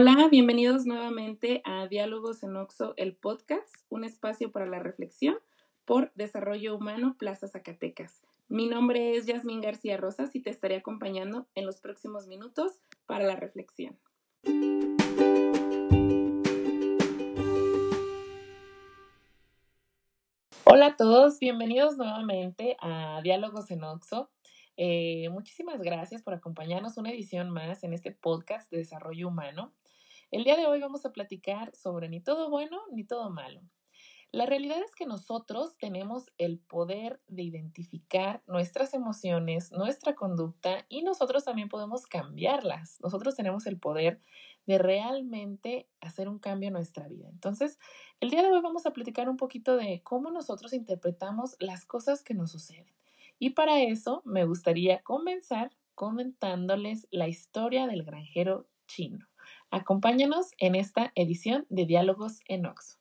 Hola, bienvenidos nuevamente a Diálogos en Oxo, el podcast, un espacio para la reflexión por Desarrollo Humano Plaza Zacatecas. Mi nombre es Yasmín García Rosas y te estaré acompañando en los próximos minutos para la reflexión. Hola a todos, bienvenidos nuevamente a Diálogos en Oxo. Eh, muchísimas gracias por acompañarnos una edición más en este podcast de desarrollo humano. El día de hoy vamos a platicar sobre ni todo bueno ni todo malo. La realidad es que nosotros tenemos el poder de identificar nuestras emociones, nuestra conducta y nosotros también podemos cambiarlas. Nosotros tenemos el poder de realmente hacer un cambio en nuestra vida. Entonces, el día de hoy vamos a platicar un poquito de cómo nosotros interpretamos las cosas que nos suceden. Y para eso me gustaría comenzar comentándoles la historia del granjero chino. Acompáñanos en esta edición de Diálogos en Oxo.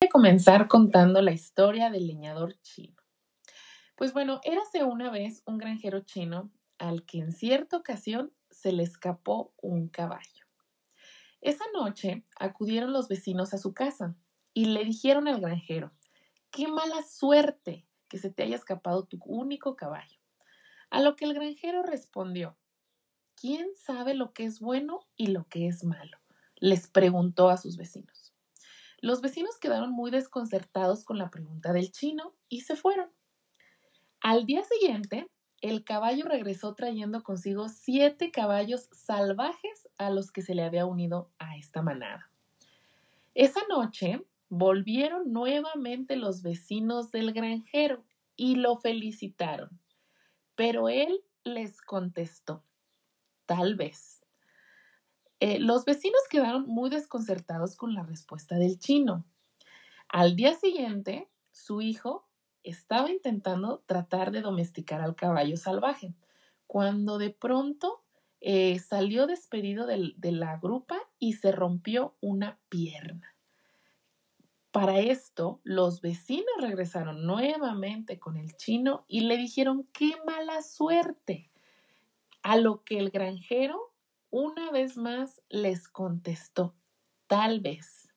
Voy a comenzar contando la historia del leñador chino. Pues bueno, érase una vez un granjero chino al que en cierta ocasión se le escapó un caballo. Esa noche acudieron los vecinos a su casa y le dijeron al granjero, qué mala suerte que se te haya escapado tu único caballo. A lo que el granjero respondió, ¿quién sabe lo que es bueno y lo que es malo? les preguntó a sus vecinos. Los vecinos quedaron muy desconcertados con la pregunta del chino y se fueron. Al día siguiente, el caballo regresó trayendo consigo siete caballos salvajes a los que se le había unido a esta manada. Esa noche, Volvieron nuevamente los vecinos del granjero y lo felicitaron, pero él les contestó, tal vez. Eh, los vecinos quedaron muy desconcertados con la respuesta del chino. Al día siguiente, su hijo estaba intentando tratar de domesticar al caballo salvaje, cuando de pronto eh, salió despedido de la grupa y se rompió una pierna. Para esto, los vecinos regresaron nuevamente con el chino y le dijeron qué mala suerte. A lo que el granjero una vez más les contestó, tal vez.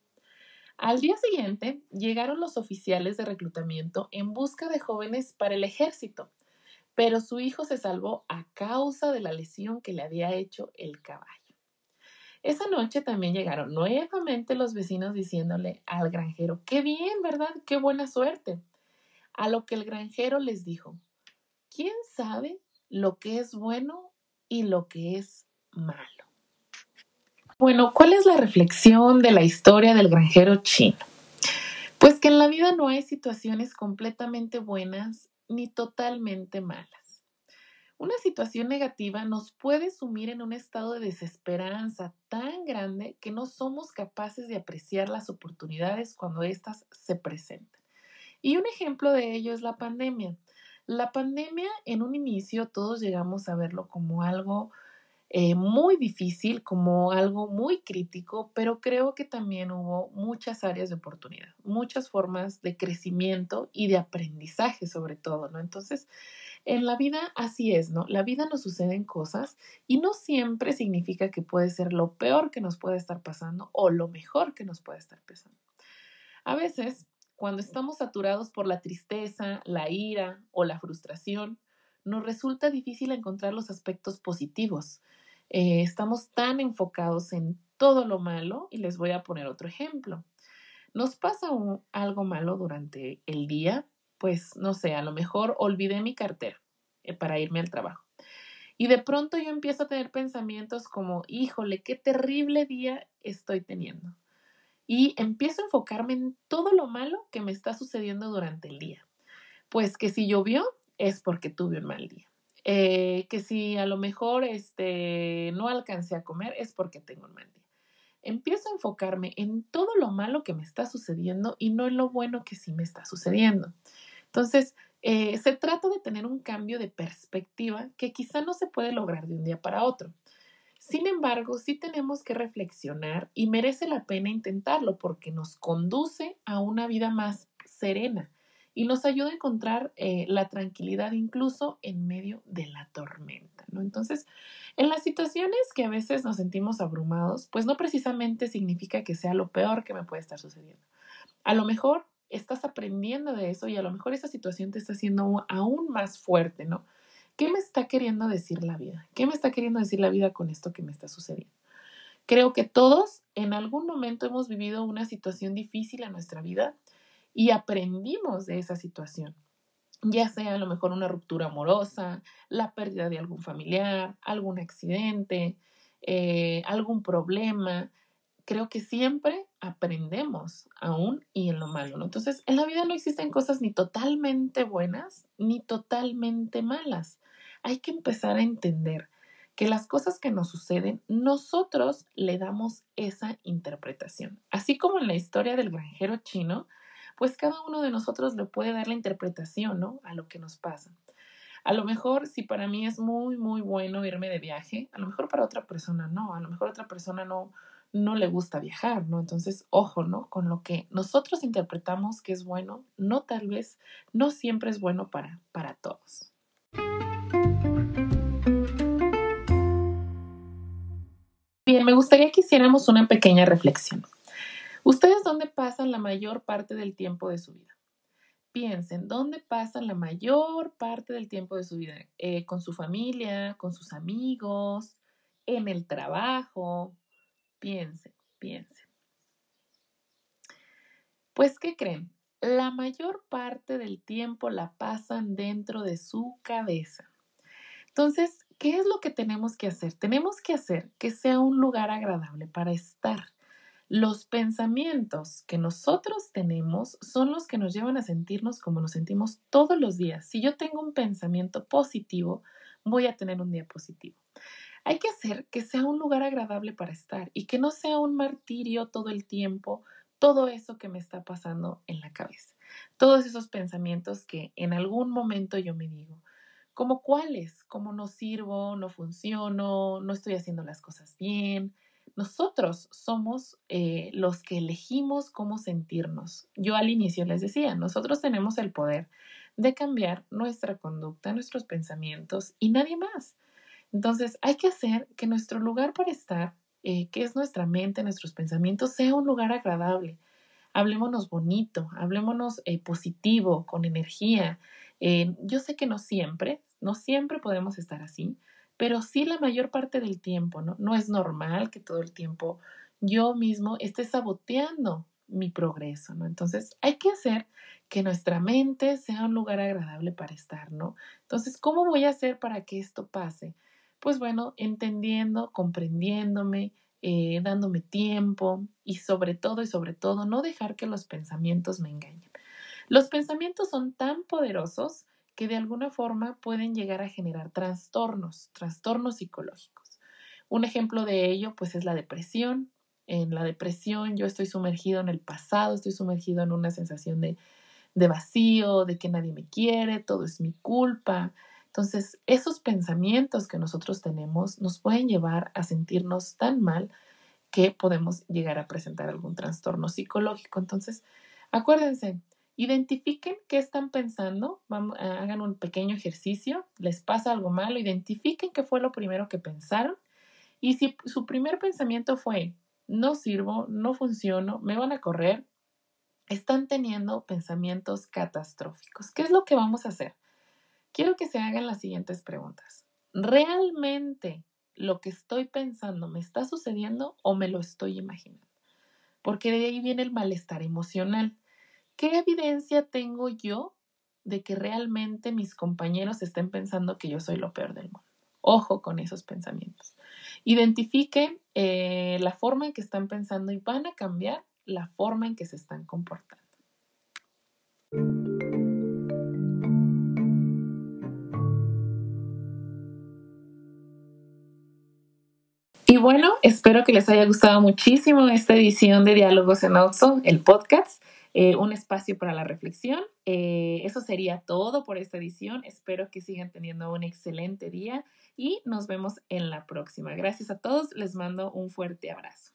Al día siguiente llegaron los oficiales de reclutamiento en busca de jóvenes para el ejército, pero su hijo se salvó a causa de la lesión que le había hecho el caballo. Esa noche también llegaron nuevamente los vecinos diciéndole al granjero, qué bien, ¿verdad? Qué buena suerte. A lo que el granjero les dijo, ¿quién sabe lo que es bueno y lo que es malo? Bueno, ¿cuál es la reflexión de la historia del granjero chino? Pues que en la vida no hay situaciones completamente buenas ni totalmente malas. Una situación negativa nos puede sumir en un estado de desesperanza tan grande que no somos capaces de apreciar las oportunidades cuando éstas se presentan. Y un ejemplo de ello es la pandemia. La pandemia en un inicio todos llegamos a verlo como algo eh, muy difícil, como algo muy crítico, pero creo que también hubo muchas áreas de oportunidad, muchas formas de crecimiento y de aprendizaje sobre todo, ¿no? Entonces, en la vida así es, ¿no? La vida nos suceden cosas y no siempre significa que puede ser lo peor que nos puede estar pasando o lo mejor que nos puede estar pasando. A veces, cuando estamos saturados por la tristeza, la ira o la frustración, nos resulta difícil encontrar los aspectos positivos. Eh, estamos tan enfocados en todo lo malo y les voy a poner otro ejemplo. Nos pasa algo malo durante el día, pues no sé, a lo mejor olvidé mi cartera eh, para irme al trabajo. Y de pronto yo empiezo a tener pensamientos como, híjole, qué terrible día estoy teniendo. Y empiezo a enfocarme en todo lo malo que me está sucediendo durante el día. Pues que si llovió es porque tuve un mal día. Eh, que si a lo mejor este, no alcancé a comer es porque tengo un mal día. Empiezo a enfocarme en todo lo malo que me está sucediendo y no en lo bueno que sí me está sucediendo. Entonces, eh, se trata de tener un cambio de perspectiva que quizá no se puede lograr de un día para otro. Sin embargo, sí tenemos que reflexionar y merece la pena intentarlo porque nos conduce a una vida más serena y nos ayuda a encontrar eh, la tranquilidad incluso en medio de la tormenta, ¿no? Entonces, en las situaciones que a veces nos sentimos abrumados, pues no precisamente significa que sea lo peor que me puede estar sucediendo. A lo mejor estás aprendiendo de eso y a lo mejor esa situación te está haciendo aún más fuerte, ¿no? ¿Qué me está queriendo decir la vida? ¿Qué me está queriendo decir la vida con esto que me está sucediendo? Creo que todos en algún momento hemos vivido una situación difícil en nuestra vida y aprendimos de esa situación, ya sea a lo mejor una ruptura amorosa, la pérdida de algún familiar, algún accidente, eh, algún problema. Creo que siempre aprendemos aún y en lo malo, ¿no? Entonces, en la vida no existen cosas ni totalmente buenas ni totalmente malas. Hay que empezar a entender que las cosas que nos suceden, nosotros le damos esa interpretación. Así como en la historia del granjero chino, pues cada uno de nosotros le puede dar la interpretación, ¿no? A lo que nos pasa. A lo mejor si para mí es muy, muy bueno irme de viaje, a lo mejor para otra persona no, a lo mejor otra persona no, no le gusta viajar, ¿no? Entonces, ojo, ¿no? Con lo que nosotros interpretamos que es bueno, no tal vez, no siempre es bueno para, para todos. Bien, me gustaría que hiciéramos una pequeña reflexión. ¿Ustedes dónde pasan la mayor parte del tiempo de su vida? Piensen, ¿dónde pasan la mayor parte del tiempo de su vida? Eh, ¿Con su familia? ¿Con sus amigos? ¿En el trabajo? Piensen, piensen. Pues, ¿qué creen? La mayor parte del tiempo la pasan dentro de su cabeza. Entonces, ¿qué es lo que tenemos que hacer? Tenemos que hacer que sea un lugar agradable para estar los pensamientos que nosotros tenemos son los que nos llevan a sentirnos como nos sentimos todos los días. Si yo tengo un pensamiento positivo, voy a tener un día positivo. Hay que hacer que sea un lugar agradable para estar y que no sea un martirio todo el tiempo, todo eso que me está pasando en la cabeza. Todos esos pensamientos que en algún momento yo me digo, como cuáles, cómo no sirvo, no funciono, no estoy haciendo las cosas bien, nosotros somos eh, los que elegimos cómo sentirnos. Yo al inicio les decía, nosotros tenemos el poder de cambiar nuestra conducta, nuestros pensamientos y nadie más. Entonces hay que hacer que nuestro lugar para estar, eh, que es nuestra mente, nuestros pensamientos, sea un lugar agradable. Hablémonos bonito, hablémonos eh, positivo, con energía. yo sé que no siempre, no siempre podemos estar así, pero sí la mayor parte del tiempo, ¿no? No es normal que todo el tiempo yo mismo esté saboteando mi progreso, ¿no? Entonces hay que hacer que nuestra mente sea un lugar agradable para estar, ¿no? Entonces, ¿cómo voy a hacer para que esto pase? Pues bueno, entendiendo, comprendiéndome, eh, dándome tiempo y sobre todo y sobre todo no dejar que los pensamientos me engañen. Los pensamientos son tan poderosos que de alguna forma pueden llegar a generar trastornos, trastornos psicológicos. Un ejemplo de ello pues es la depresión. En la depresión yo estoy sumergido en el pasado, estoy sumergido en una sensación de, de vacío, de que nadie me quiere, todo es mi culpa. Entonces, esos pensamientos que nosotros tenemos nos pueden llevar a sentirnos tan mal que podemos llegar a presentar algún trastorno psicológico. Entonces, acuérdense, Identifiquen qué están pensando, hagan un pequeño ejercicio, les pasa algo malo, identifiquen qué fue lo primero que pensaron y si su primer pensamiento fue no sirvo, no funciono, me van a correr, están teniendo pensamientos catastróficos. ¿Qué es lo que vamos a hacer? Quiero que se hagan las siguientes preguntas. ¿Realmente lo que estoy pensando me está sucediendo o me lo estoy imaginando? Porque de ahí viene el malestar emocional. ¿Qué evidencia tengo yo de que realmente mis compañeros estén pensando que yo soy lo peor del mundo? Ojo con esos pensamientos. Identifiquen eh, la forma en que están pensando y van a cambiar la forma en que se están comportando. Y bueno, espero que les haya gustado muchísimo esta edición de Diálogos en Oxo, el podcast. Eh, un espacio para la reflexión. Eh, eso sería todo por esta edición. Espero que sigan teniendo un excelente día y nos vemos en la próxima. Gracias a todos. Les mando un fuerte abrazo.